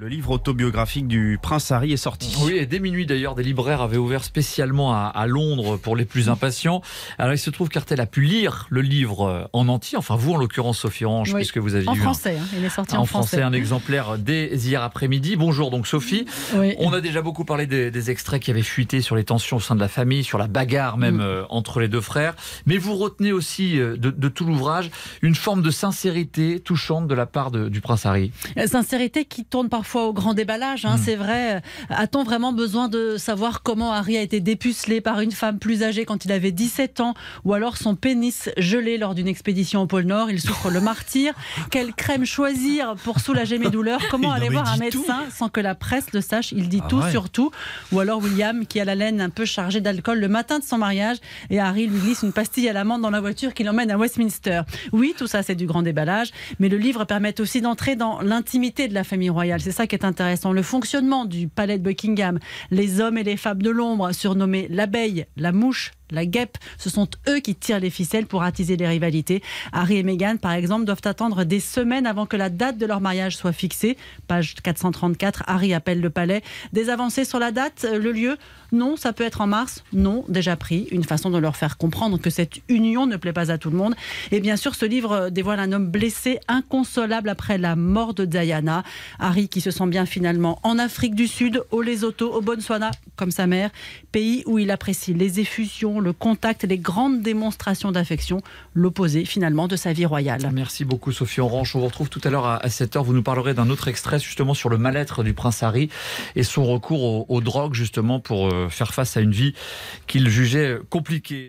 Le livre autobiographique du prince Harry est sorti. Oui, et dès minuit d'ailleurs, des libraires avaient ouvert spécialement à, Londres pour les plus impatients. Alors il se trouve qu'Artel a pu lire le livre euh, en entier, enfin vous en l'occurrence Sophie Orange, puisque vous avez en français, hein. il est sorti en, en français. un exemplaire dès hier après-midi. Bonjour donc Sophie. On a déjà beaucoup parlé des, extraits qui avaient fuité sur les tensions au sein de la famille, sur la bagarre même mm. euh, entre les deux frères. Mais vous retenez aussi euh, de, tout l'ouvrage une forme de sincérité touchante de la part du prince Harry. Sincérité qui tourne parfois fois au grand déballage, hein, hmm. c'est vrai. A-t-on vraiment besoin de savoir comment Harry a été dépucelé par une femme plus âgée quand il avait 17 ans ou alors son pénis gelé lors d'une expédition au pôle Nord? Il souffre le martyr. Quelle crème choisir pour soulager mes douleurs? Comment aller voir un médecin sans que la presse le sache? Il dit ah tout sur tout. Ou alors William qui a la laine un peu chargée d'alcool le matin de son mariage et Harry lui glisse une pastille à l'amande dans la voiture qui l'emmène à Westminster. Oui, tout ça c'est du grand déballage, mais le livre permet aussi d'entrer dans l'intimité de la famille royale. C'est ça qui est intéressant. Le fonctionnement du palais de Buckingham, les hommes et les femmes de l'ombre, surnommés l'abeille, la mouche, la guêpe, ce sont eux qui tirent les ficelles pour attiser les rivalités. Harry et Meghan, par exemple, doivent attendre des semaines avant que la date de leur mariage soit fixée. Page 434, Harry appelle le palais. Des avancées sur la date, le lieu? Non, ça peut être en mars. Non, déjà pris. Une façon de leur faire comprendre que cette union ne plaît pas à tout le monde. Et bien sûr, ce livre dévoile un homme blessé, inconsolable après la mort de Diana. Harry qui se sent bien finalement en Afrique du Sud, au Lesotho, au Botswana, comme sa mère, pays où il apprécie les effusions le contact, les grandes démonstrations d'affection, l'opposé finalement de sa vie royale. Merci beaucoup Sophie Orange. On vous retrouve tout à l'heure à 7h. Vous nous parlerez d'un autre extrait justement sur le mal-être du prince Harry et son recours aux, drogues justement pour euh, faire face à une vie qu'il jugeait compliquée.